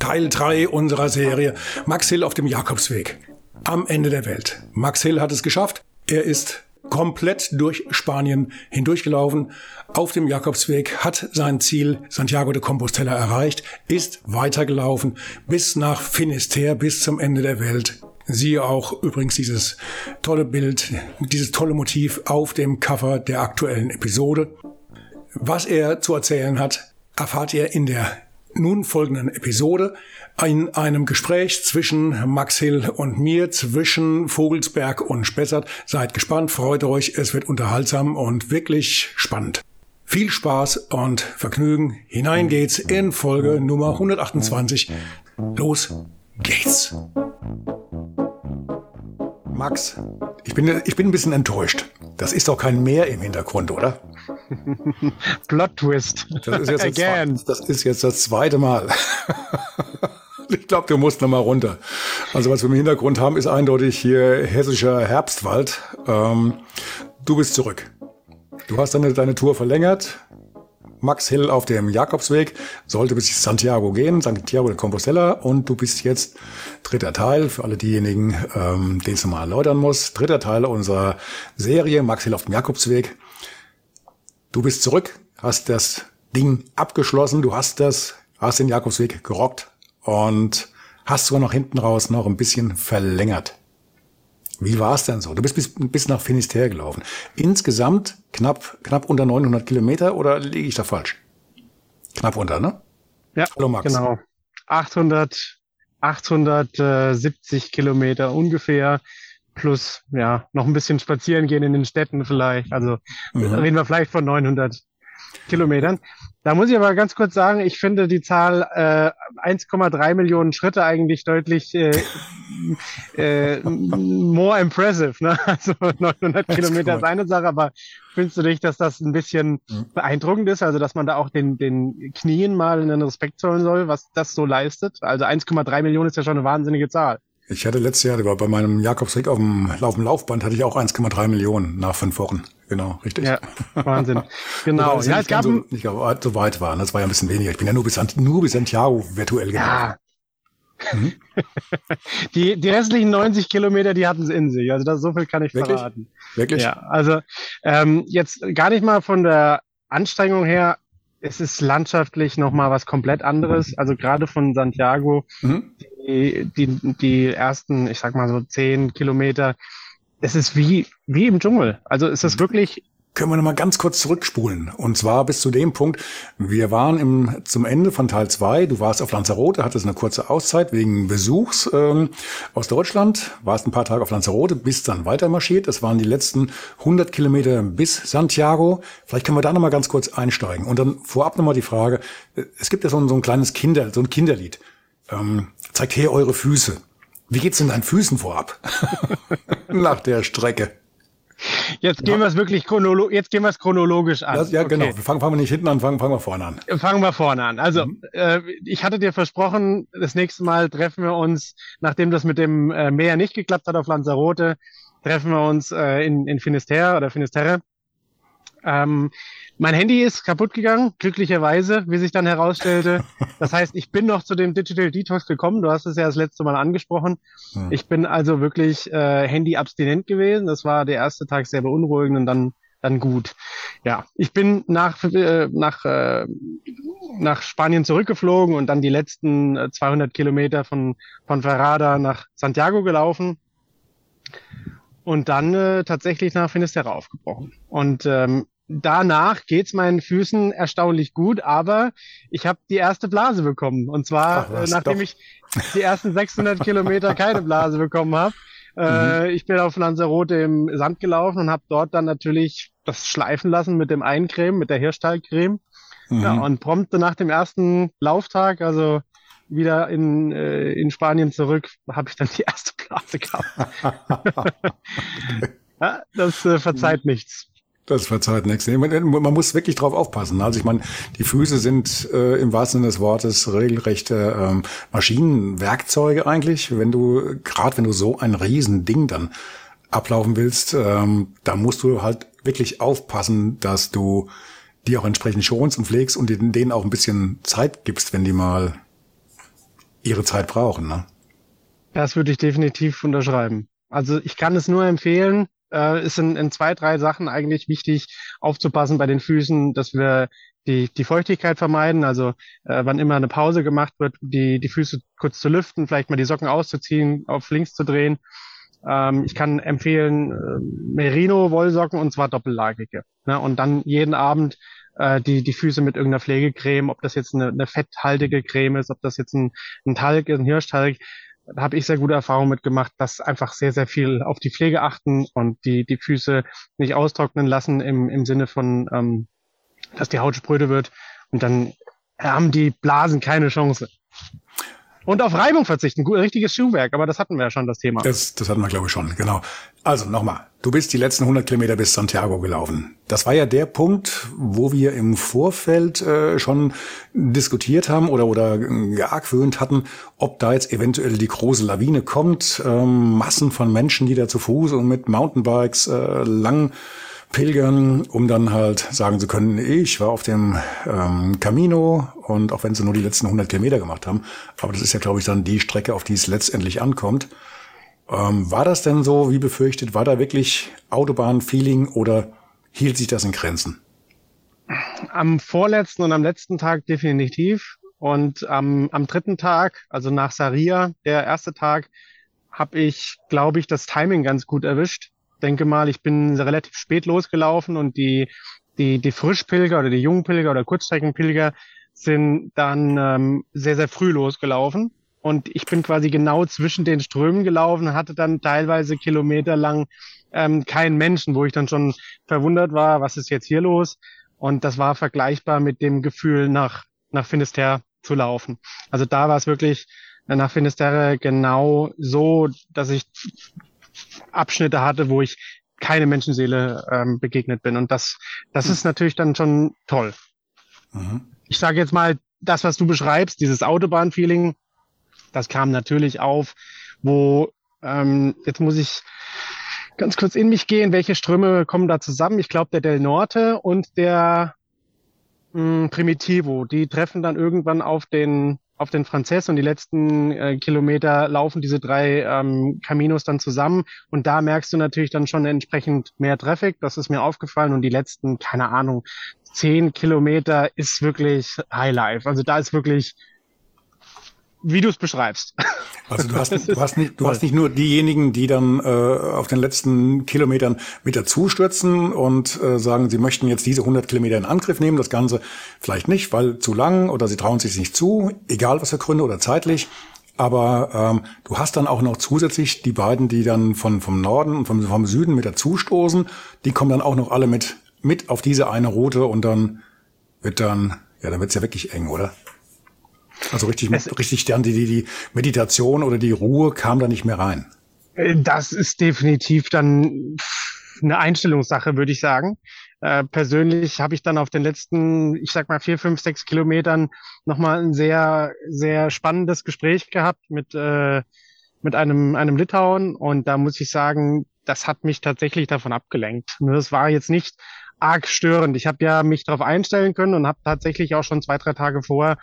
Teil 3 unserer Serie Max Hill auf dem Jakobsweg. Am Ende der Welt. Max Hill hat es geschafft. Er ist komplett durch Spanien hindurchgelaufen, auf dem Jakobsweg, hat sein Ziel Santiago de Compostela erreicht, ist weitergelaufen bis nach Finisterre, bis zum Ende der Welt. Siehe auch übrigens dieses tolle Bild, dieses tolle Motiv auf dem Cover der aktuellen Episode. Was er zu erzählen hat, erfahrt ihr in der nun folgenden Episode in einem Gespräch zwischen Max Hill und mir, zwischen Vogelsberg und Spessart. Seid gespannt, freut euch, es wird unterhaltsam und wirklich spannend. Viel Spaß und Vergnügen. Hinein geht's in Folge Nummer 128. Los geht's. Max, ich bin, ich bin ein bisschen enttäuscht. Das ist doch kein Meer im Hintergrund, oder? Plot Twist. Das ist jetzt, Again. Das, das, ist jetzt das zweite Mal. ich glaube, du musst noch mal runter. Also was wir im Hintergrund haben, ist eindeutig hier hessischer Herbstwald. Ähm, du bist zurück. Du hast deine, deine Tour verlängert. Max Hill auf dem Jakobsweg sollte bis Santiago gehen, Santiago de Compostela. Und du bist jetzt dritter Teil, für alle diejenigen, ähm, den es nochmal erläutern muss, dritter Teil unserer Serie Max Hill auf dem Jakobsweg. Du bist zurück, hast das Ding abgeschlossen, du hast das, hast den Jakobsweg gerockt und hast sogar noch hinten raus noch ein bisschen verlängert. Wie war es denn so? Du bist bis, bis nach Finisterre gelaufen. Insgesamt knapp, knapp unter 900 Kilometer oder liege ich da falsch? Knapp unter, ne? Ja, Hallo Max. genau. 800, 870 Kilometer ungefähr plus ja noch ein bisschen spazieren gehen in den Städten vielleicht. Also mhm. reden wir vielleicht von 900 Kilometern. Da muss ich aber ganz kurz sagen, ich finde die Zahl äh, 1,3 Millionen Schritte eigentlich deutlich äh, äh, more impressive. Ne? Also 900 Kilometer ist eine Sache, aber findest du nicht, dass das ein bisschen mhm. beeindruckend ist? Also dass man da auch den, den Knien mal einen Respekt zollen soll, was das so leistet? Also 1,3 Millionen ist ja schon eine wahnsinnige Zahl. Ich hatte letztes Jahr bei meinem Jakobsweg auf dem, auf dem Laufband hatte ich auch 1,3 Millionen nach fünf Wochen. Genau, richtig. Ja, Wahnsinn. Genau. ja, es gab so, nicht so weit war. Das war ja ein bisschen weniger. Ich bin ja nur bis, nur bis Santiago virtuell gegangen. Ja. Mhm. die, die restlichen 90 Kilometer, die hatten es in sich. Also das, so viel kann ich Wirklich? verraten. Wirklich? Ja, also ähm, jetzt gar nicht mal von der Anstrengung her es ist landschaftlich nochmal was komplett anderes. Also gerade von Santiago, mhm. Die, die, die ersten, ich sag mal so zehn Kilometer, es ist wie, wie im Dschungel. Also es ist wirklich können wir noch mal ganz kurz zurückspulen. Und zwar bis zu dem Punkt, wir waren im, zum Ende von Teil 2, du warst auf Lanzarote, hattest eine kurze Auszeit wegen Besuchs ähm, aus Deutschland, warst ein paar Tage auf Lanzarote, bist dann weiter marschiert. Das waren die letzten 100 Kilometer bis Santiago. Vielleicht können wir da noch mal ganz kurz einsteigen. Und dann vorab noch mal die Frage, es gibt ja so ein, so ein kleines Kinder, so ein Kinderlied. Ähm, zeigt her eure Füße. Wie geht's denn deinen Füßen vorab? Nach der Strecke. Jetzt gehen ja. wir es wirklich chronolo jetzt gehen wir es chronologisch an. Das, ja, genau. okay. genau. Fangen, fangen wir nicht hinten an, fangen, fangen wir vorne an. Fangen wir vorne an. Also, mhm. äh, ich hatte dir versprochen, das nächste Mal treffen wir uns, nachdem das mit dem äh, Meer nicht geklappt hat auf Lanzarote, treffen wir uns äh, in, in Finisterre oder Finisterre. Ähm, mein Handy ist kaputt gegangen, glücklicherweise, wie sich dann herausstellte. Das heißt, ich bin noch zu dem Digital Detox gekommen. Du hast es ja das letzte Mal angesprochen. Hm. Ich bin also wirklich äh, Handy-abstinent gewesen. Das war der erste Tag sehr beunruhigend und dann dann gut. Ja, ich bin nach äh, nach äh, nach Spanien zurückgeflogen und dann die letzten 200 äh, Kilometer von von Ferrada nach Santiago gelaufen und dann äh, tatsächlich nach Finisterre aufgebrochen. Und ähm, danach geht's meinen Füßen erstaunlich gut, aber ich habe die erste Blase bekommen. Und zwar, Ach, was, nachdem doch. ich die ersten 600 Kilometer keine Blase bekommen habe. Äh, mhm. ich bin auf Lanzarote im Sand gelaufen und habe dort dann natürlich das schleifen lassen mit dem Eincreme, mit der Hirschtalcreme. Mhm. Ja, und prompte nach dem ersten Lauftag, also wieder in, äh, in Spanien zurück, habe ich dann die erste Blase gehabt. ja, das äh, verzeiht nichts. Das verzeiht nichts. Man, man muss wirklich drauf aufpassen. Also ich meine, die Füße sind äh, im wahrsten Sinne des Wortes regelrechte ähm, Maschinenwerkzeuge eigentlich. Wenn du, gerade wenn du so ein Riesending dann ablaufen willst, ähm, da musst du halt wirklich aufpassen, dass du die auch entsprechend schonst und pflegst und denen auch ein bisschen Zeit gibst, wenn die mal ihre Zeit brauchen. Ne? Das würde ich definitiv unterschreiben. Also ich kann es nur empfehlen. Äh, ist in, in zwei, drei Sachen eigentlich wichtig aufzupassen bei den Füßen, dass wir die, die Feuchtigkeit vermeiden. Also äh, wann immer eine Pause gemacht wird, die, die Füße kurz zu lüften, vielleicht mal die Socken auszuziehen, auf links zu drehen. Ähm, ich kann empfehlen äh, Merino-Wollsocken und zwar doppellagige. Ne? Und dann jeden Abend äh, die, die Füße mit irgendeiner Pflegecreme, ob das jetzt eine, eine fetthaltige Creme ist, ob das jetzt ein, ein Talg ist, ein Hirschtalg, da habe ich sehr gute Erfahrungen mitgemacht, dass einfach sehr, sehr viel auf die Pflege achten und die, die Füße nicht austrocknen lassen im, im Sinne von, ähm, dass die Haut spröde wird. Und dann haben die Blasen keine Chance. Und auf Reibung verzichten. Gut, richtiges Schuhwerk, aber das hatten wir ja schon, das Thema. Das, das hatten wir, glaube ich, schon, genau. Also nochmal, du bist die letzten 100 Kilometer bis Santiago gelaufen. Das war ja der Punkt, wo wir im Vorfeld äh, schon diskutiert haben oder, oder geargwöhnt hatten, ob da jetzt eventuell die große Lawine kommt. Ähm, Massen von Menschen, die da zu Fuß und mit Mountainbikes äh, lang pilgern, um dann halt sagen zu können, ich war auf dem ähm, Camino und auch wenn sie nur die letzten 100 Kilometer gemacht haben, aber das ist ja, glaube ich, dann die Strecke, auf die es letztendlich ankommt. Ähm, war das denn so, wie befürchtet, war da wirklich Autobahn-Feeling oder hielt sich das in Grenzen? Am vorletzten und am letzten Tag definitiv. Und am, am dritten Tag, also nach Saria, der erste Tag, habe ich, glaube ich, das Timing ganz gut erwischt denke mal, ich bin relativ spät losgelaufen und die, die, die Frischpilger oder die Jungpilger oder Kurzstreckenpilger sind dann ähm, sehr, sehr früh losgelaufen. Und ich bin quasi genau zwischen den Strömen gelaufen, hatte dann teilweise kilometerlang ähm, keinen Menschen, wo ich dann schon verwundert war, was ist jetzt hier los? Und das war vergleichbar mit dem Gefühl, nach, nach Finisterre zu laufen. Also da war es wirklich nach Finisterre genau so, dass ich Abschnitte hatte, wo ich keine Menschenseele ähm, begegnet bin. Und das, das ist natürlich dann schon toll. Mhm. Ich sage jetzt mal, das, was du beschreibst, dieses Autobahnfeeling, das kam natürlich auf, wo ähm, jetzt muss ich ganz kurz in mich gehen, welche Ströme kommen da zusammen? Ich glaube, der Del Norte und der mh, hm, Primitivo, die treffen dann irgendwann auf den auf den Frances und die letzten äh, Kilometer laufen diese drei ähm, Caminos dann zusammen und da merkst du natürlich dann schon entsprechend mehr Traffic. Das ist mir aufgefallen und die letzten, keine Ahnung, zehn Kilometer ist wirklich Highlife. Also da ist wirklich wie du es beschreibst. Also du hast, du hast nicht, du hast nicht nur diejenigen, die dann äh, auf den letzten Kilometern mit dazu stürzen und äh, sagen, sie möchten jetzt diese 100 Kilometer in Angriff nehmen, das Ganze vielleicht nicht, weil zu lang oder sie trauen sich nicht zu, egal was für Gründe oder zeitlich. Aber ähm, du hast dann auch noch zusätzlich die beiden, die dann von vom Norden und vom, vom Süden mit dazu stoßen, die kommen dann auch noch alle mit mit auf diese eine Route und dann wird dann ja, dann wird's ja wirklich eng, oder? Also richtig, es, richtig dann die, die Meditation oder die Ruhe kam da nicht mehr rein. Äh, das ist definitiv dann eine Einstellungssache, würde ich sagen. Äh, persönlich habe ich dann auf den letzten, ich sag mal, vier, fünf, sechs Kilometern nochmal ein sehr, sehr spannendes Gespräch gehabt mit, äh, mit einem, einem Litauen. Und da muss ich sagen, das hat mich tatsächlich davon abgelenkt. Das war jetzt nicht arg störend. Ich habe ja mich darauf einstellen können und habe tatsächlich auch schon zwei, drei Tage vorher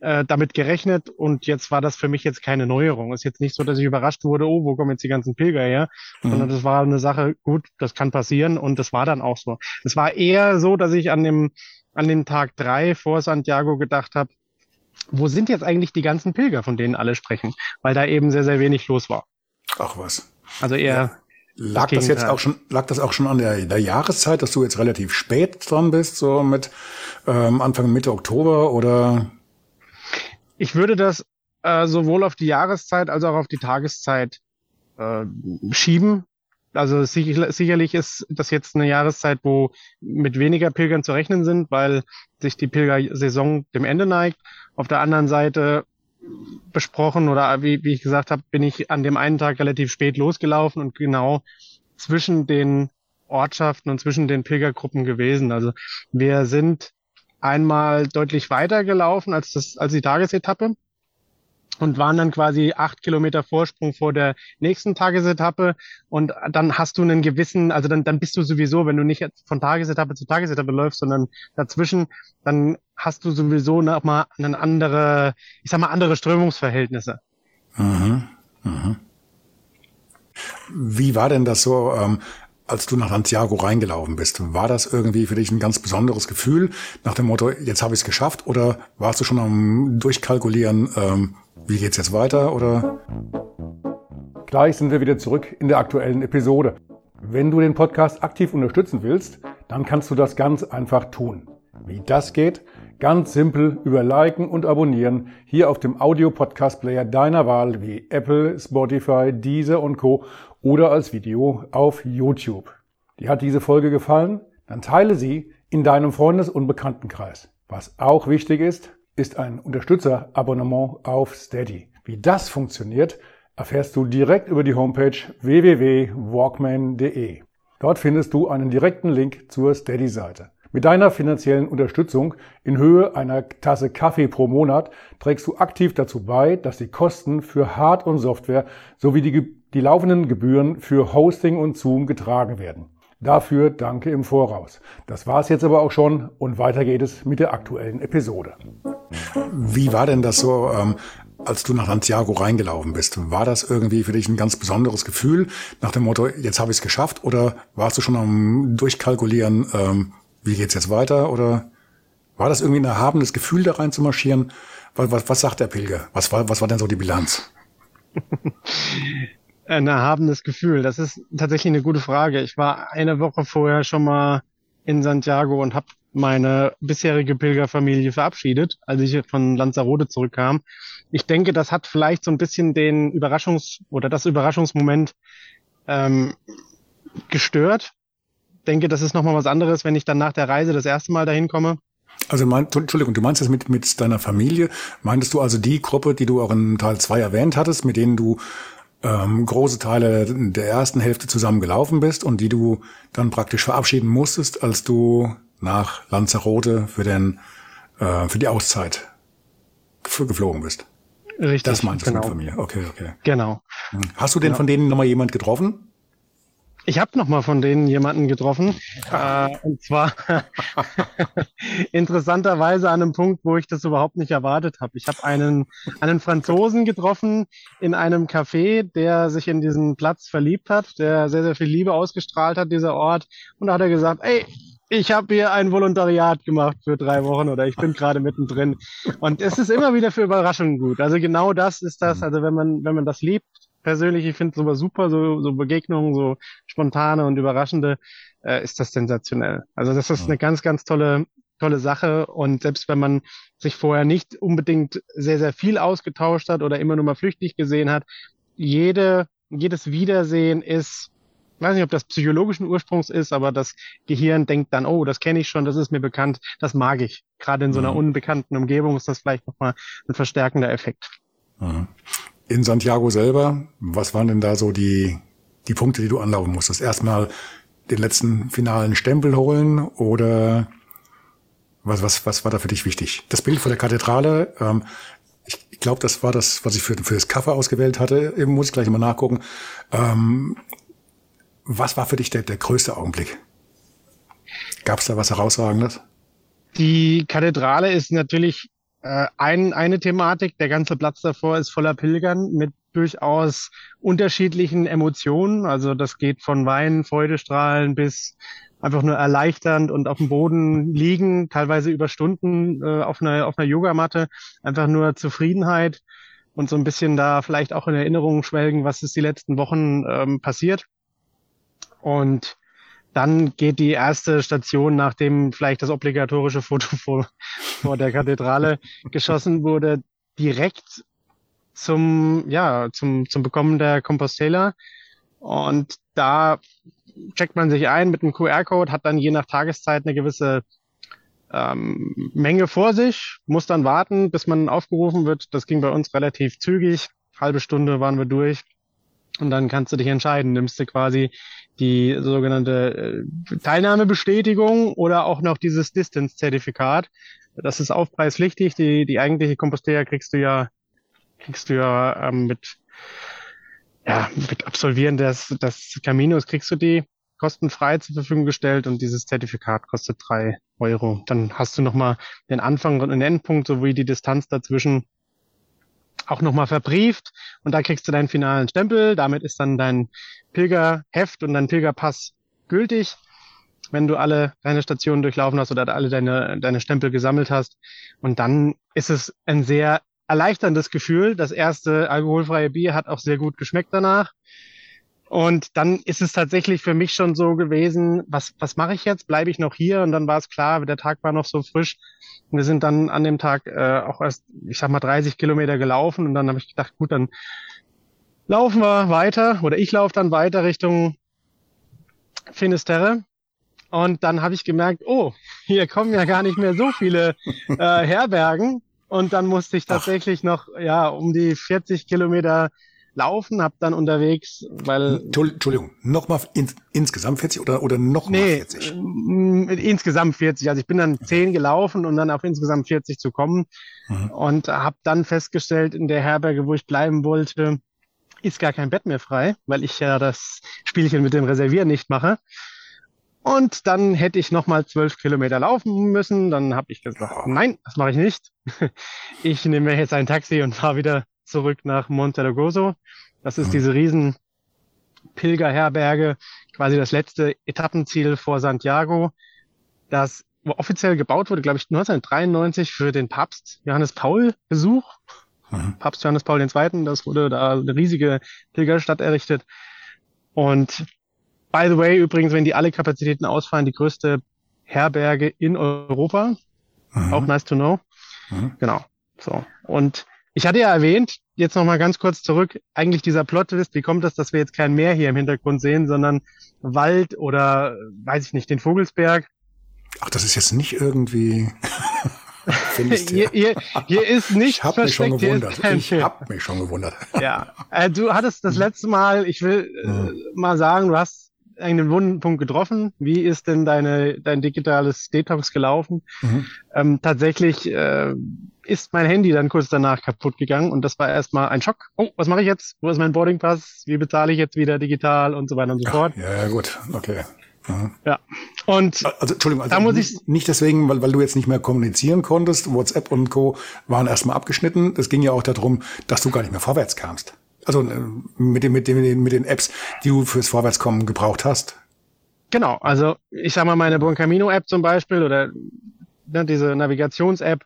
äh, damit gerechnet und jetzt war das für mich jetzt keine Neuerung. Ist jetzt nicht so, dass ich überrascht wurde, oh, wo kommen jetzt die ganzen Pilger her, mhm. sondern das war eine Sache, gut, das kann passieren und das war dann auch so. Es war eher so, dass ich an dem, an dem Tag drei vor Santiago gedacht habe, wo sind jetzt eigentlich die ganzen Pilger, von denen alle sprechen? Weil da eben sehr, sehr wenig los war. Ach was. Also eher. Ja. Lag das, das jetzt auch schon, lag das auch schon an der, der Jahreszeit, dass du jetzt relativ spät dran bist, so mit ähm, Anfang Mitte Oktober oder ich würde das äh, sowohl auf die Jahreszeit als auch auf die Tageszeit äh, schieben. Also sicher, sicherlich ist das jetzt eine Jahreszeit, wo mit weniger Pilgern zu rechnen sind, weil sich die Pilgersaison dem Ende neigt. Auf der anderen Seite besprochen oder wie, wie ich gesagt habe, bin ich an dem einen Tag relativ spät losgelaufen und genau zwischen den Ortschaften und zwischen den Pilgergruppen gewesen. Also wir sind einmal deutlich weiter gelaufen als das, als die Tagesetappe und waren dann quasi acht Kilometer Vorsprung vor der nächsten Tagesetappe. Und dann hast du einen gewissen, also dann, dann bist du sowieso, wenn du nicht von Tagesetappe zu Tagesetappe läufst, sondern dazwischen, dann hast du sowieso noch mal eine andere, ich sag mal, andere Strömungsverhältnisse. Mhm. Mhm. Wie war denn das so? Ähm, als du nach Santiago reingelaufen bist, war das irgendwie für dich ein ganz besonderes Gefühl nach dem Motto, jetzt habe ich es geschafft? Oder warst du schon am Durchkalkulieren, ähm, wie geht's jetzt weiter? Oder? Gleich sind wir wieder zurück in der aktuellen Episode. Wenn du den Podcast aktiv unterstützen willst, dann kannst du das ganz einfach tun. Wie das geht? Ganz simpel über Liken und Abonnieren hier auf dem Audio-Podcast-Player deiner Wahl wie Apple, Spotify, Deezer und Co oder als Video auf YouTube. Dir hat diese Folge gefallen? Dann teile sie in deinem Freundes- und Bekanntenkreis. Was auch wichtig ist, ist ein Unterstützerabonnement auf Steady. Wie das funktioniert, erfährst du direkt über die Homepage www.walkman.de. Dort findest du einen direkten Link zur Steady-Seite. Mit deiner finanziellen Unterstützung in Höhe einer Tasse Kaffee pro Monat trägst du aktiv dazu bei, dass die Kosten für Hard- und Software sowie die die laufenden Gebühren für Hosting und Zoom getragen werden. Dafür danke im Voraus. Das war's jetzt aber auch schon und weiter geht es mit der aktuellen Episode. Wie war denn das so, ähm, als du nach Santiago reingelaufen bist? War das irgendwie für dich ein ganz besonderes Gefühl nach dem Motto, jetzt habe ich es geschafft? Oder warst du schon am Durchkalkulieren, ähm, wie geht's jetzt weiter? Oder war das irgendwie ein erhabenes Gefühl, da rein zu marschieren? Was, was, was sagt der Pilger? Was war, was war denn so die Bilanz? ein erhabenes Gefühl? Das ist tatsächlich eine gute Frage. Ich war eine Woche vorher schon mal in Santiago und habe meine bisherige Pilgerfamilie verabschiedet, als ich von Lanzarote zurückkam. Ich denke, das hat vielleicht so ein bisschen den Überraschungs- oder das Überraschungsmoment ähm, gestört. Denke, das ist nochmal was anderes, wenn ich dann nach der Reise das erste Mal dahin komme. Also mein, Entschuldigung, du meinst das mit, mit deiner Familie? Meintest du also die Gruppe, die du auch in Teil 2 erwähnt hattest, mit denen du ähm, große Teile der ersten Hälfte zusammen gelaufen bist und die du dann praktisch verabschieden musstest, als du nach Lanzarote für den äh, für die Auszeit geflogen bist. Richtig. Das meinst du genau. mit Familie. Okay, okay. Genau. Hm. Hast du denn genau. von denen nochmal jemand getroffen? Ich habe noch mal von denen jemanden getroffen. Äh, und zwar interessanterweise an einem Punkt, wo ich das überhaupt nicht erwartet habe. Ich habe einen, einen Franzosen getroffen in einem Café, der sich in diesen Platz verliebt hat, der sehr, sehr viel Liebe ausgestrahlt hat, dieser Ort. Und da hat er gesagt, ey, ich habe hier ein Volontariat gemacht für drei Wochen oder ich bin gerade mittendrin. Und es ist immer wieder für Überraschungen gut. Also genau das ist das, also wenn man, wenn man das liebt, persönlich, ich finde sowas super, so, so Begegnungen, so spontane und überraschende, äh, ist das sensationell. Also das ist eine ganz, ganz tolle, tolle Sache. Und selbst wenn man sich vorher nicht unbedingt sehr, sehr viel ausgetauscht hat oder immer nur mal flüchtig gesehen hat, jede, jedes Wiedersehen ist, ich weiß nicht, ob das psychologischen Ursprungs ist, aber das Gehirn denkt dann, oh, das kenne ich schon, das ist mir bekannt, das mag ich. Gerade in so einer unbekannten Umgebung ist das vielleicht nochmal ein verstärkender Effekt. Mhm in Santiago selber, was waren denn da so die, die Punkte, die du anlaufen musstest? Erstmal den letzten finalen Stempel holen oder was, was, was war da für dich wichtig? Das Bild vor der Kathedrale, ähm, ich, ich glaube, das war das, was ich für, für das Cover ausgewählt hatte. Eben muss ich gleich mal nachgucken. Ähm, was war für dich der, der größte Augenblick? Gab es da was Herausragendes? Die Kathedrale ist natürlich äh, ein, eine Thematik, der ganze Platz davor ist voller Pilgern mit durchaus unterschiedlichen Emotionen. Also das geht von Weinen, Freudestrahlen bis einfach nur erleichternd und auf dem Boden liegen, teilweise über Stunden äh, auf einer, auf einer Yogamatte, einfach nur Zufriedenheit und so ein bisschen da vielleicht auch in Erinnerung schwelgen, was ist die letzten Wochen ähm, passiert. Und dann geht die erste Station, nachdem vielleicht das obligatorische Foto vor, vor der Kathedrale geschossen wurde, direkt zum, ja, zum, zum Bekommen der Compostela. Und da checkt man sich ein mit einem QR-Code, hat dann je nach Tageszeit eine gewisse ähm, Menge vor sich, muss dann warten, bis man aufgerufen wird. Das ging bei uns relativ zügig. Halbe Stunde waren wir durch. Und dann kannst du dich entscheiden, nimmst du quasi die sogenannte äh, Teilnahmebestätigung oder auch noch dieses Distance-Zertifikat. Das ist aufpreispflichtig. Die, die eigentliche Compostera kriegst du ja, kriegst du ja ähm, mit, ja, mit Absolvieren des, des Caminos kriegst du die kostenfrei zur Verfügung gestellt und dieses Zertifikat kostet drei Euro. Dann hast du nochmal den Anfang und den Endpunkt sowie die Distanz dazwischen auch nochmal verbrieft und da kriegst du deinen finalen Stempel. Damit ist dann dein Pilgerheft und dein Pilgerpass gültig, wenn du alle deine Stationen durchlaufen hast oder alle deine, deine Stempel gesammelt hast. Und dann ist es ein sehr erleichterndes Gefühl. Das erste alkoholfreie Bier hat auch sehr gut geschmeckt danach. Und dann ist es tatsächlich für mich schon so gewesen, was, was mache ich jetzt? Bleibe ich noch hier? Und dann war es klar, der Tag war noch so frisch. Und wir sind dann an dem Tag äh, auch erst, ich sag mal, 30 Kilometer gelaufen. Und dann habe ich gedacht, gut, dann laufen wir weiter oder ich laufe dann weiter Richtung Finisterre. Und dann habe ich gemerkt, oh, hier kommen ja gar nicht mehr so viele äh, Herbergen. Und dann musste ich tatsächlich Ach. noch ja um die 40 Kilometer laufen, habe dann unterwegs, weil Entschuldigung, nochmal ins, insgesamt 40 oder oder noch nee, 40? Insgesamt 40. Also ich bin dann 10 gelaufen, um dann auf insgesamt 40 zu kommen mhm. und habe dann festgestellt in der Herberge, wo ich bleiben wollte, ist gar kein Bett mehr frei, weil ich ja das Spielchen mit dem Reservieren nicht mache. Und dann hätte ich nochmal zwölf Kilometer laufen müssen. Dann habe ich gesagt, nein, das mache ich nicht. Ich nehme jetzt ein Taxi und fahre wieder zurück nach Monte Montelogoso. Das ist mhm. diese riesen Pilgerherberge, quasi das letzte Etappenziel vor Santiago, das offiziell gebaut wurde, glaube ich, 1993 für den Papst Johannes Paul Besuch. Mhm. Papst Johannes Paul II., das wurde da eine riesige Pilgerstadt errichtet. Und by the way, übrigens, wenn die alle Kapazitäten ausfallen, die größte Herberge in Europa. Mhm. Auch nice to know. Mhm. Genau. So. Und ich hatte ja erwähnt, jetzt nochmal ganz kurz zurück, eigentlich dieser Plot-Twist, wie kommt das, dass wir jetzt kein Meer hier im Hintergrund sehen, sondern Wald oder, weiß ich nicht, den Vogelsberg? Ach, das ist jetzt nicht irgendwie... hier, hier, hier ist nicht Ich habe mich schon gewundert. Ich habe mich schon gewundert. ja, äh, du hattest das letzte Mal, ich will äh, mhm. mal sagen, du hast einen wunden Punkt getroffen. Wie ist denn deine, dein digitales Detox gelaufen? Mhm. Ähm, tatsächlich äh, ist mein Handy dann kurz danach kaputt gegangen und das war erstmal ein Schock. Oh, was mache ich jetzt? Wo ist mein Boardingpass? Wie bezahle ich jetzt wieder digital und so weiter und so fort? Ja, ja gut, okay. Mhm. Ja. Und also Entschuldigung, also da muss ich nicht deswegen, weil, weil du jetzt nicht mehr kommunizieren konntest. WhatsApp und Co. waren erstmal abgeschnitten. Es ging ja auch darum, dass du gar nicht mehr vorwärts kamst. Also äh, mit, den, mit, den, mit den Apps, die du fürs Vorwärtskommen gebraucht hast. Genau, also ich sag mal meine Buoncamino-App zum Beispiel oder ne, diese Navigations-App.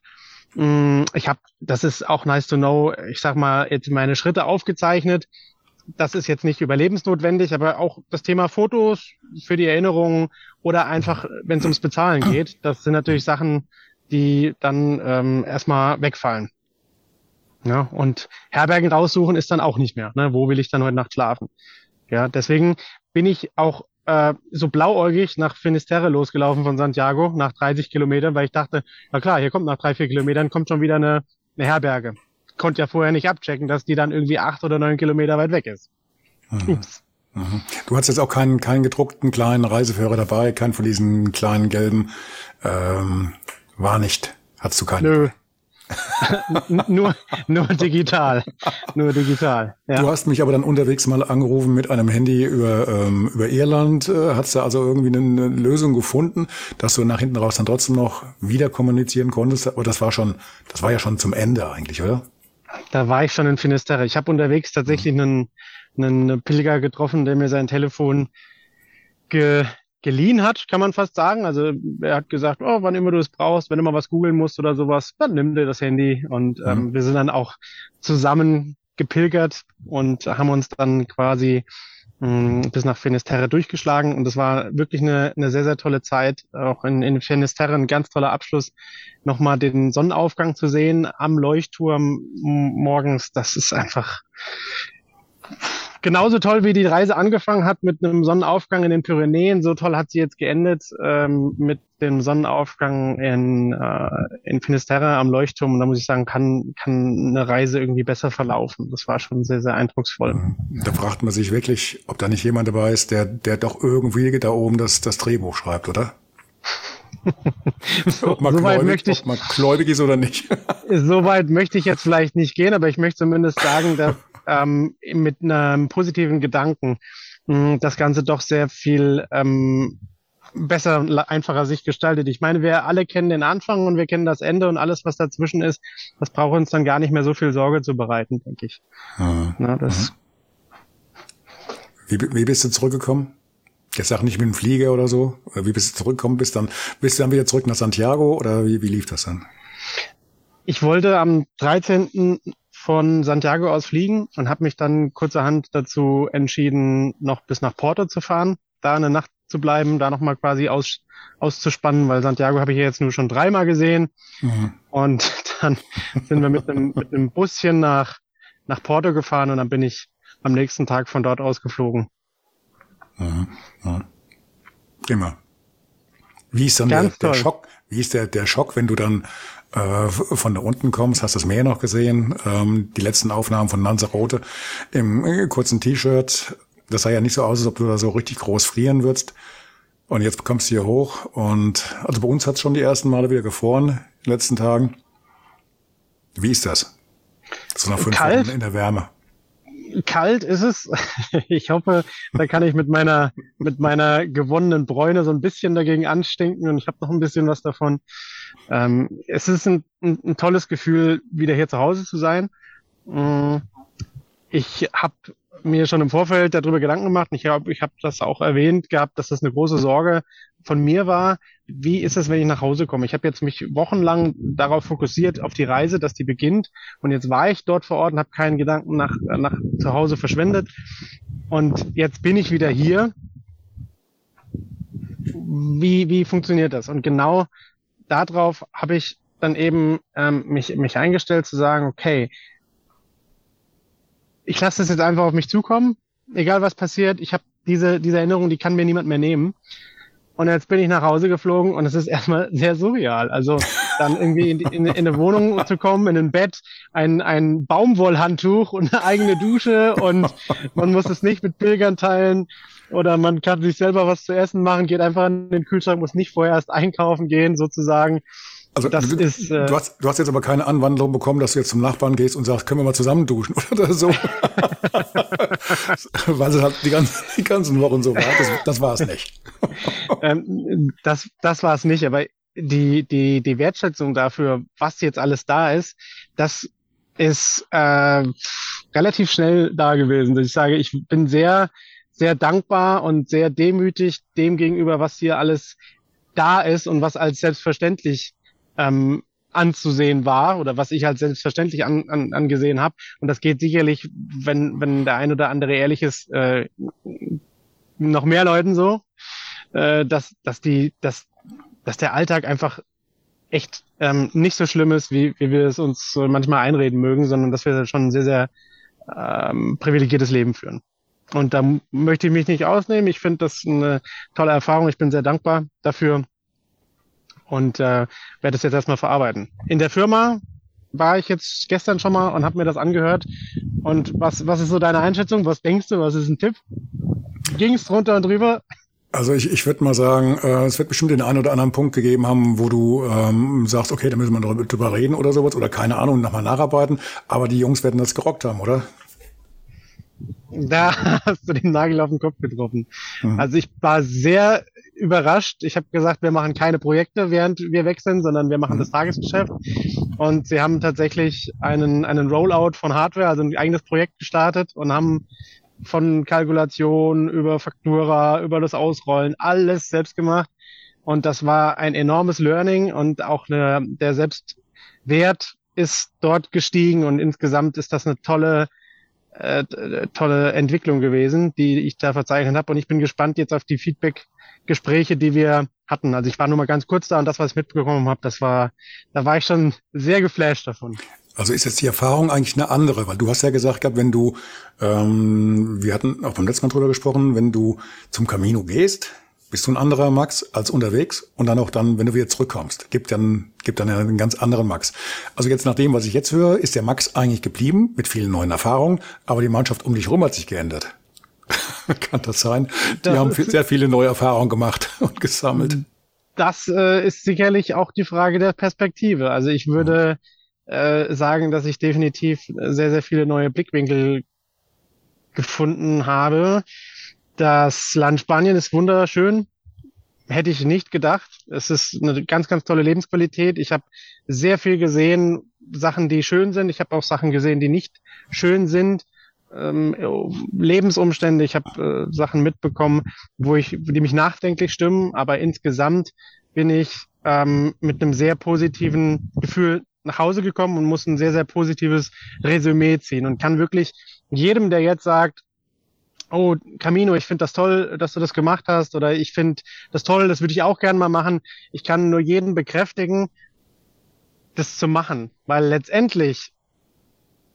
Mm, ich habe, das ist auch nice to know. Ich sag mal jetzt meine Schritte aufgezeichnet. Das ist jetzt nicht überlebensnotwendig, aber auch das Thema Fotos für die Erinnerungen oder einfach, wenn es ums Bezahlen geht, das sind natürlich Sachen, die dann ähm, erstmal wegfallen. Ja, und Herbergen raussuchen ist dann auch nicht mehr. Ne? Wo will ich dann heute Nacht schlafen? Ja, deswegen bin ich auch äh, so blauäugig nach Finisterre losgelaufen von Santiago nach 30 Kilometern, weil ich dachte, na klar, hier kommt nach drei, vier Kilometern kommt schon wieder eine, eine Herberge. Konnte ja vorher nicht abchecken, dass die dann irgendwie acht oder neun Kilometer weit weg ist. Mhm. Mhm. Du hast jetzt auch keinen, keinen gedruckten kleinen Reiseführer dabei, keinen von diesen kleinen gelben. Ähm, war nicht. Hattest du keinen? Nö, nur, nur digital. Nur digital. Ja. Du hast mich aber dann unterwegs mal angerufen mit einem Handy über, ähm, über Irland. Äh, hast du also irgendwie eine, Lösung gefunden, dass du nach hinten raus dann trotzdem noch wieder kommunizieren konntest? Aber das war schon, das war ja schon zum Ende eigentlich, oder? Da war ich schon in Finisterre. Ich habe unterwegs tatsächlich mhm. einen, einen Pilger getroffen, der mir sein Telefon ge, geliehen hat, kann man fast sagen. Also er hat gesagt, oh, wann immer du es brauchst, wenn du mal was googeln musst oder sowas, dann nimm dir das Handy. Und ähm, mhm. wir sind dann auch zusammen gepilgert und haben uns dann quasi mh, hm, bis nach Finisterre durchgeschlagen. Und das war wirklich eine, eine sehr, sehr tolle Zeit. Auch in, in Finisterre ein ganz toller Abschluss. Nochmal den Sonnenaufgang zu sehen am Leuchtturm morgens, das ist einfach genauso toll, wie die Reise angefangen hat mit einem Sonnenaufgang in den Pyrenäen, so toll hat sie jetzt geendet ähm, mit dem Sonnenaufgang in, äh, in Finisterre am Leuchtturm. Und da muss ich sagen, kann, kann eine Reise irgendwie besser verlaufen. Das war schon sehr, sehr eindrucksvoll. Da fragt man sich wirklich, ob da nicht jemand dabei ist, der, der doch irgendwie da oben das, das Drehbuch schreibt, oder? ob, man so gläubig, möchte ich, ob man gläubig ist oder nicht. so weit möchte ich jetzt vielleicht nicht gehen, aber ich möchte zumindest sagen, dass ähm, mit einem positiven Gedanken mh, hm, das Ganze doch sehr viel ähm, besser und einfacher sich gestaltet. Ich meine, wir alle kennen den Anfang und wir kennen das Ende und alles, was dazwischen ist, das braucht uns dann gar nicht mehr so viel Sorge zu bereiten, denke ich. Mhm. Na, das wie, wie bist du zurückgekommen? Jetzt sag nicht mit dem Flieger oder so. Wie bist du zurückgekommen? Bist dann, bist du dann wieder zurück nach Santiago oder wie, wie lief das dann? Ich wollte am 13 von Santiago aus fliegen und habe mich dann kurzerhand dazu entschieden, noch bis nach Porto zu fahren, da eine Nacht zu bleiben, da nochmal quasi aus, auszuspannen, weil Santiago habe ich jetzt nur schon dreimal gesehen. Mhm. Und dann sind wir mit einem, mit einem Buschen nach, nach Porto gefahren und dann bin ich am nächsten Tag von dort aus geflogen. Mhm. Mhm. Immer. Wie ist dann der, der Schock? Wie ist der, der Schock, wenn du dann von da unten kommst, hast das Meer noch gesehen, ähm, die letzten Aufnahmen von Lanzarote im äh, kurzen T-Shirt. Das sah ja nicht so aus, als ob du da so richtig groß frieren würdest. Und jetzt kommst du hier hoch und also bei uns hat es schon die ersten Male wieder gefroren in den letzten Tagen. Wie ist das? So nach fünf Kalt. Wochen in der Wärme kalt ist es. Ich hoffe, da kann ich mit meiner, mit meiner gewonnenen Bräune so ein bisschen dagegen anstinken und ich habe noch ein bisschen was davon. Ähm, es ist ein, ein, ein, tolles Gefühl, wieder hier zu Hause zu sein. Mm, ich habe mir schon im Vorfeld darüber Gedanken gemacht. Ich glaube, ich habe das auch erwähnt gehabt, dass das eine große Sorge von mir war. Wie ist es, wenn ich nach Hause komme? Ich habe jetzt mich wochenlang darauf fokussiert, auf die Reise, dass die beginnt. Und jetzt war ich dort vor Ort und habe keinen Gedanken nach, nach zu Hause verschwendet. Und jetzt bin ich wieder hier. Wie, wie funktioniert das? Und genau darauf habe ich dann eben ähm, mich, mich eingestellt zu sagen, okay, ich lasse das jetzt einfach auf mich zukommen, egal was passiert. Ich habe diese, diese Erinnerung, die kann mir niemand mehr nehmen. Und jetzt bin ich nach Hause geflogen und es ist erstmal sehr surreal. Also dann irgendwie in, in, in eine Wohnung zu kommen, in ein Bett, ein, ein Baumwollhandtuch und eine eigene Dusche und man muss es nicht mit Pilgern teilen oder man kann sich selber was zu essen machen, geht einfach in den Kühlschrank, muss nicht vorher erst einkaufen gehen sozusagen. Also das du, ist, äh, du, hast, du hast jetzt aber keine Anwandlung bekommen, dass du jetzt zum Nachbarn gehst und sagst, können wir mal zusammen duschen oder so. Weil es halt die, ganzen, die ganzen Wochen so war. Das, das war es nicht. ähm, das das war es nicht, aber die, die, die Wertschätzung dafür, was jetzt alles da ist, das ist äh, relativ schnell da gewesen. Ich sage, ich bin sehr, sehr dankbar und sehr demütig dem gegenüber, was hier alles da ist und was als selbstverständlich ähm, anzusehen war oder was ich als selbstverständlich an, an, angesehen habe. Und das geht sicherlich, wenn, wenn der ein oder andere ehrlich ist, äh, noch mehr Leuten so, äh, dass, dass, die, dass, dass der Alltag einfach echt ähm, nicht so schlimm ist, wie, wie wir es uns manchmal einreden mögen, sondern dass wir schon ein sehr, sehr ähm, privilegiertes Leben führen. Und da möchte ich mich nicht ausnehmen. Ich finde das eine tolle Erfahrung. Ich bin sehr dankbar dafür und äh, werde das jetzt erstmal verarbeiten. In der Firma war ich jetzt gestern schon mal und habe mir das angehört. Und was, was ist so deine Einschätzung? Was denkst du? Was ist ein Tipp? Ging es drunter und drüber? Also ich, ich würde mal sagen, äh, es wird bestimmt den einen oder anderen Punkt gegeben haben, wo du ähm, sagst, okay, da müssen wir drüber, drüber reden oder sowas oder keine Ahnung, nochmal nacharbeiten. Aber die Jungs werden das gerockt haben, oder? Da hast du den Nagel auf den Kopf getroffen. Mhm. Also ich war sehr überrascht. Ich habe gesagt, wir machen keine Projekte, während wir wechseln, sondern wir machen das Tagesgeschäft. Und sie haben tatsächlich einen, einen Rollout von Hardware, also ein eigenes Projekt gestartet und haben von Kalkulation über Faktura, über das Ausrollen, alles selbst gemacht. Und das war ein enormes Learning und auch eine, der Selbstwert ist dort gestiegen und insgesamt ist das eine tolle äh, tolle Entwicklung gewesen, die ich da verzeichnet habe. Und ich bin gespannt jetzt auf die Feedback-Gespräche, die wir hatten. Also ich war nur mal ganz kurz da und das, was ich mitbekommen habe, das war, da war ich schon sehr geflasht davon. Also ist jetzt die Erfahrung eigentlich eine andere, weil du hast ja gesagt gehabt, wenn du, ähm, wir hatten auch beim letzten Mal drüber gesprochen, wenn du zum Camino gehst, bist du ein anderer Max als unterwegs und dann auch dann, wenn du wieder zurückkommst, gibt dann, gibt dann einen ganz anderen Max. Also jetzt nach dem, was ich jetzt höre, ist der Max eigentlich geblieben mit vielen neuen Erfahrungen, aber die Mannschaft um dich rum hat sich geändert. Kann das sein? Die das haben sehr viele neue Erfahrungen gemacht und gesammelt. Das äh, ist sicherlich auch die Frage der Perspektive. Also ich würde äh, sagen, dass ich definitiv sehr, sehr viele neue Blickwinkel gefunden habe. Das Land Spanien ist wunderschön. Hätte ich nicht gedacht. Es ist eine ganz, ganz tolle Lebensqualität. Ich habe sehr viel gesehen, Sachen, die schön sind. Ich habe auch Sachen gesehen, die nicht schön sind. Ähm, Lebensumstände. Ich habe äh, Sachen mitbekommen, wo ich, die mich nachdenklich stimmen. Aber insgesamt bin ich ähm, mit einem sehr positiven Gefühl nach Hause gekommen und muss ein sehr, sehr positives Resümee ziehen und kann wirklich jedem, der jetzt sagt, oh, Camino, ich finde das toll, dass du das gemacht hast oder ich finde das toll, das würde ich auch gern mal machen. Ich kann nur jeden bekräftigen, das zu machen, weil letztendlich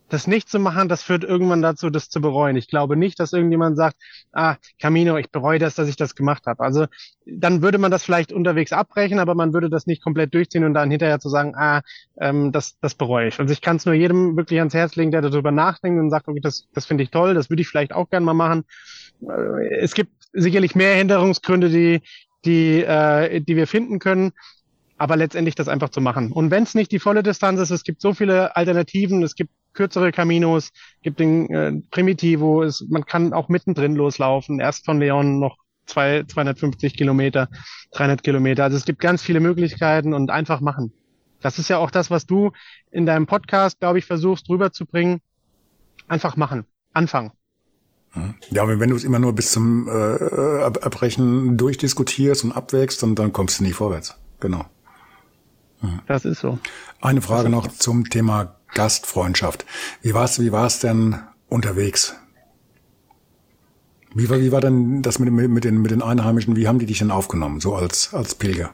das nicht zu machen, das führt irgendwann dazu, das zu bereuen. Ich glaube nicht, dass irgendjemand sagt, ah, Camino, ich bereue das, dass ich das gemacht habe. Also dann würde man das vielleicht unterwegs abbrechen, aber man würde das nicht komplett durchziehen und dann hinterher zu sagen, ah, ähm, das, das bereue ich. Also ich kann es nur jedem wirklich ans Herz legen, der darüber nachdenkt und sagt, okay, das, das finde ich toll, das würde ich vielleicht auch gern mal machen. Äh, es gibt sicherlich mehr Hinderungsgründe, die, die, äh, die wir finden können aber letztendlich das einfach zu machen. Und wenn es nicht die volle Distanz ist, es gibt so viele Alternativen, es gibt kürzere Caminos, gibt den äh, Primitivo, es, man kann auch mittendrin loslaufen, erst von Leon noch zwei, 250 Kilometer, 300 Kilometer. Also es gibt ganz viele Möglichkeiten und einfach machen. Das ist ja auch das, was du in deinem Podcast, glaube ich, versuchst rüberzubringen. Einfach machen, anfangen. Ja, wenn du es immer nur bis zum äh, Erbrechen durchdiskutierst und abwägst, dann, dann kommst du nie vorwärts. Genau. Das ist so. Eine Frage noch zum Thema Gastfreundschaft. Wie war's, wie war's denn unterwegs? Wie war, wie war denn das mit, mit, den, mit den Einheimischen? Wie haben die dich denn aufgenommen, so als, als Pilger?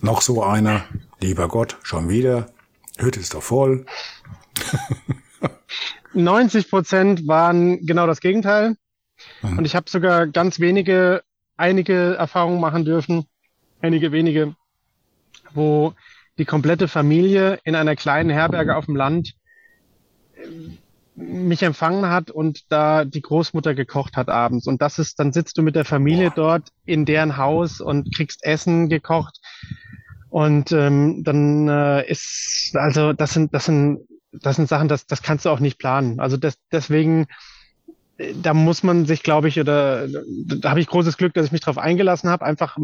Noch so einer, lieber Gott, schon wieder, Hütte ist doch voll. 90 Prozent waren genau das Gegenteil. Mhm. Und ich habe sogar ganz wenige, einige Erfahrungen machen dürfen, einige wenige, wo die komplette Familie in einer kleinen Herberge auf dem Land mich empfangen hat und da die Großmutter gekocht hat abends. Und das ist, dann sitzt du mit der Familie dort in deren Haus und kriegst Essen gekocht. Und ähm, dann äh, ist, also das sind, das sind, das sind Sachen, das, das kannst du auch nicht planen. Also das, deswegen da muss man sich, glaube ich, oder da habe ich großes Glück, dass ich mich darauf eingelassen habe, einfach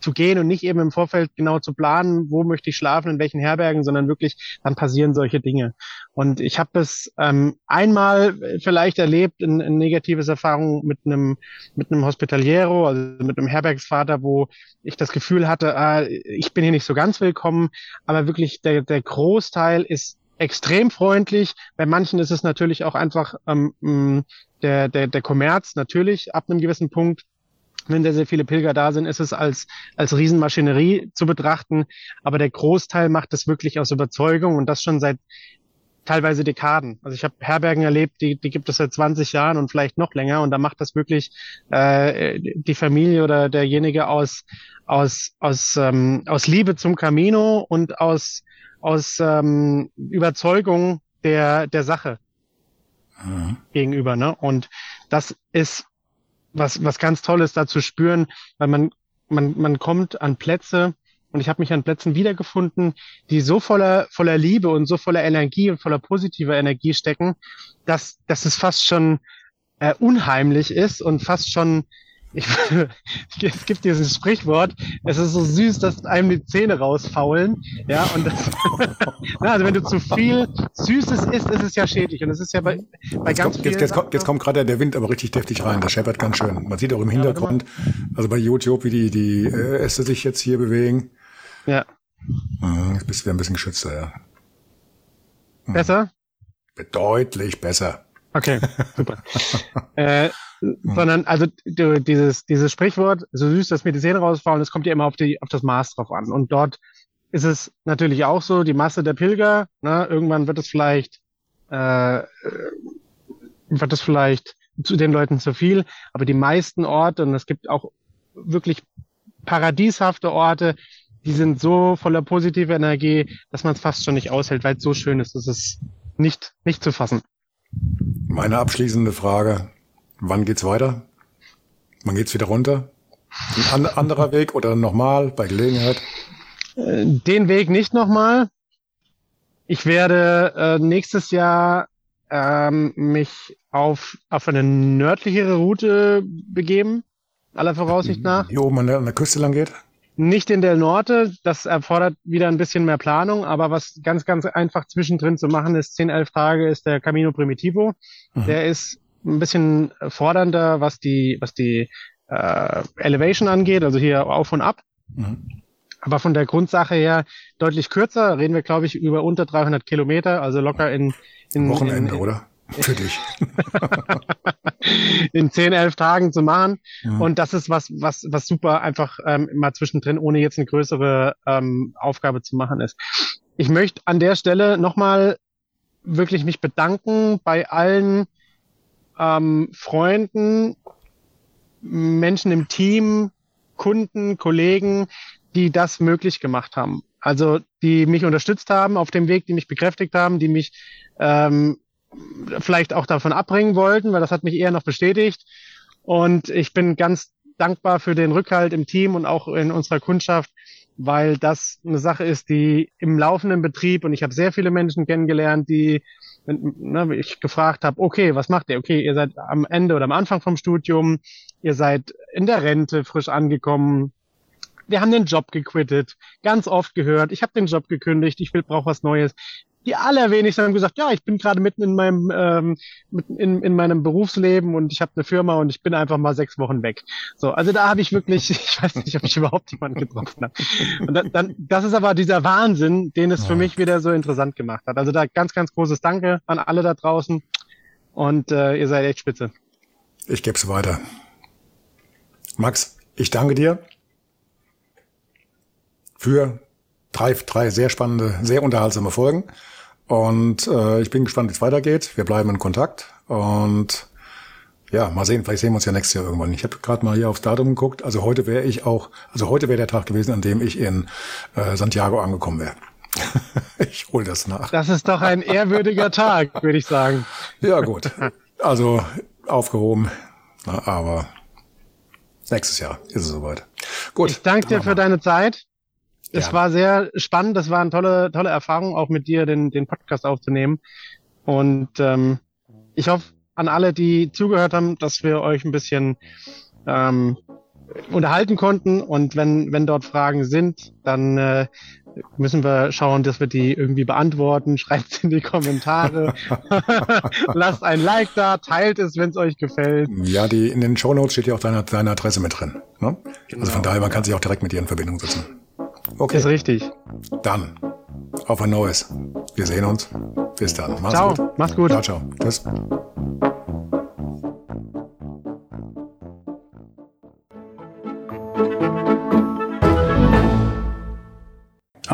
zu gehen und nicht eben im Vorfeld genau zu planen, wo möchte ich schlafen, in welchen Herbergen, sondern wirklich, dann passieren solche Dinge. Und ich habe es ähm, einmal vielleicht erlebt, in, in negatives Erfahrung mit einem mit einem Hospitaliero, also mit einem Herbergsvater, wo ich das Gefühl hatte, ah, ich bin hier nicht so ganz willkommen, aber wirklich der, der Großteil ist extrem freundlich. Bei manchen ist es natürlich auch einfach ähm, der, der, der Kommerz, natürlich ab einem gewissen Punkt. Wenn sehr, sehr viele Pilger da sind, ist es als, als Riesenmaschinerie zu betrachten. Aber der Großteil macht es wirklich aus Überzeugung und das schon seit teilweise Dekaden. Also ich habe Herbergen erlebt, die, die gibt es seit 20 Jahren und vielleicht noch länger und da macht das wirklich äh, die Familie oder derjenige aus aus aus ähm, aus Liebe zum Camino und aus aus ähm, Überzeugung der, der Sache mhm. gegenüber. Ne? Und das ist was, was ganz Tolles da zu spüren, weil man, man, man kommt an Plätze, und ich habe mich an Plätzen wiedergefunden, die so voller, voller Liebe und so voller Energie und voller positiver Energie stecken, dass, dass es fast schon äh, unheimlich ist und fast schon ich, es gibt dieses Sprichwort, es ist so süß, dass einem die Zähne rausfaulen. Ja, und das, also wenn du zu viel Süßes isst, ist es ja schädlich. Und es ist ja bei, bei jetzt ganz kommt, jetzt, jetzt, kommt, jetzt kommt gerade der Wind aber richtig deftig rein. Das scheppert ganz schön. Man sieht auch im Hintergrund, also bei YouTube, wie die, die äh, Äste sich jetzt hier bewegen. Ja. Mhm, jetzt bist du wieder ein bisschen geschützter, ja. Mhm. Besser? Deutlich besser. Okay, super. äh, sondern also du, dieses, dieses Sprichwort, so süß, dass mir die Zähne rausfallen, das kommt ja immer auf, die, auf das Maß drauf an. Und dort ist es natürlich auch so, die Masse der Pilger, ne, irgendwann wird es vielleicht, äh, wird es vielleicht zu den Leuten zu viel, aber die meisten Orte, und es gibt auch wirklich paradieshafte Orte, die sind so voller positiver Energie, dass man es fast schon nicht aushält, weil es so schön ist. Das ist nicht, nicht zu fassen. Meine abschließende Frage, wann geht's weiter? Wann geht's wieder runter? Ein an anderer Weg oder nochmal bei Gelegenheit? Äh, den Weg nicht nochmal. Ich werde äh, nächstes Jahr ähm, mich auf, auf eine nördlichere Route begeben, aller Voraussicht nach. Hier oben an der, an der Küste lang geht? Nicht in Del Norte, das erfordert wieder ein bisschen mehr Planung, aber was ganz, ganz einfach zwischendrin zu machen ist, 10, 11 Tage ist der Camino Primitivo. Mhm. Der ist ein bisschen fordernder, was die, was die äh, Elevation angeht, also hier auf und ab. Mhm. Aber von der Grundsache her deutlich kürzer, reden wir, glaube ich, über unter 300 Kilometer, also locker in... in Wochenende, in, oder? Für dich. in 10, 11 Tagen zu machen. Mhm. Und das ist was, was, was super einfach ähm, mal zwischendrin, ohne jetzt eine größere ähm, Aufgabe zu machen ist. Ich möchte an der Stelle nochmal wirklich mich bedanken bei allen ähm, Freunden, Menschen im Team, Kunden, Kollegen, die das möglich gemacht haben. Also die mich unterstützt haben auf dem Weg, die mich bekräftigt haben, die mich ähm, vielleicht auch davon abbringen wollten, weil das hat mich eher noch bestätigt. Und ich bin ganz dankbar für den Rückhalt im Team und auch in unserer Kundschaft, weil das eine Sache ist, die im laufenden Betrieb und ich habe sehr viele Menschen kennengelernt, die ne, ich gefragt habe, okay, was macht ihr? Okay, ihr seid am Ende oder am Anfang vom Studium, ihr seid in der Rente frisch angekommen, wir haben den Job gequittet, ganz oft gehört, ich habe den Job gekündigt, ich will brauche was Neues die allerwenigsten haben gesagt, ja, ich bin gerade mitten in meinem ähm, mitten in, in meinem Berufsleben und ich habe eine Firma und ich bin einfach mal sechs Wochen weg. So, also da habe ich wirklich, ich weiß nicht, ob ich überhaupt jemanden getroffen habe. Und dann, dann, das ist aber dieser Wahnsinn, den es für mich wieder so interessant gemacht hat. Also da ganz, ganz großes Danke an alle da draußen und äh, ihr seid echt spitze. Ich gebe es weiter. Max, ich danke dir für drei, drei sehr spannende, sehr unterhaltsame Folgen. Und äh, ich bin gespannt, wie es weitergeht. Wir bleiben in Kontakt und ja, mal sehen, vielleicht sehen wir uns ja nächstes Jahr irgendwann. Ich habe gerade mal hier aufs Datum geguckt. Also heute wäre ich auch, also heute wäre der Tag gewesen, an dem ich in äh, Santiago angekommen wäre. ich hole das nach. Das ist doch ein ehrwürdiger Tag, würde ich sagen. Ja, gut. Also aufgehoben, na, aber nächstes Jahr ist es soweit. Gut. Ich danke dir für deine Zeit. Es ja. war sehr spannend, das war eine tolle, tolle Erfahrung, auch mit dir den, den Podcast aufzunehmen. Und ähm, ich hoffe an alle, die zugehört haben, dass wir euch ein bisschen ähm, unterhalten konnten. Und wenn, wenn dort Fragen sind, dann äh, müssen wir schauen, dass wir die irgendwie beantworten. Schreibt in die Kommentare. Lasst ein Like da, teilt es, wenn es euch gefällt. Ja, die in den Show Notes steht ja auch deine, deine Adresse mit drin. Ne? Genau. Also von daher, man kann sich auch direkt mit dir in Verbindung setzen. Okay. Ist richtig. Dann auf ein neues. Wir sehen uns. Bis dann. Mach's ciao. gut. Mach's gut. Ciao, ciao. Tschüss.